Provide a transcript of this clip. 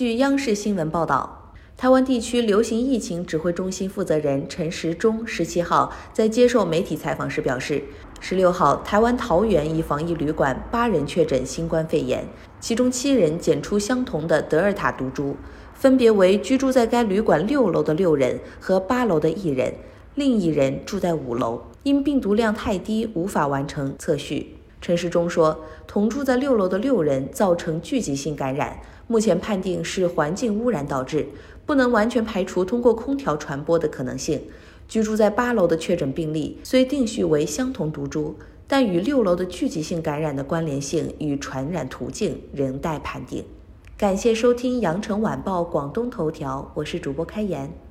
据央视新闻报道，台湾地区流行疫情指挥中心负责人陈时中十七号在接受媒体采访时表示，十六号台湾桃园一防疫旅馆八人确诊新冠肺炎，其中七人检出相同的德尔塔毒株，分别为居住在该旅馆六楼的六人和八楼的一人，另一人住在五楼，因病毒量太低，无法完成测序。陈时中说，同住在六楼的六人造成聚集性感染，目前判定是环境污染导致，不能完全排除通过空调传播的可能性。居住在八楼的确诊病例虽定序为相同毒株，但与六楼的聚集性感染的关联性与传染途径仍待判定。感谢收听羊城晚报广东头条，我是主播开言。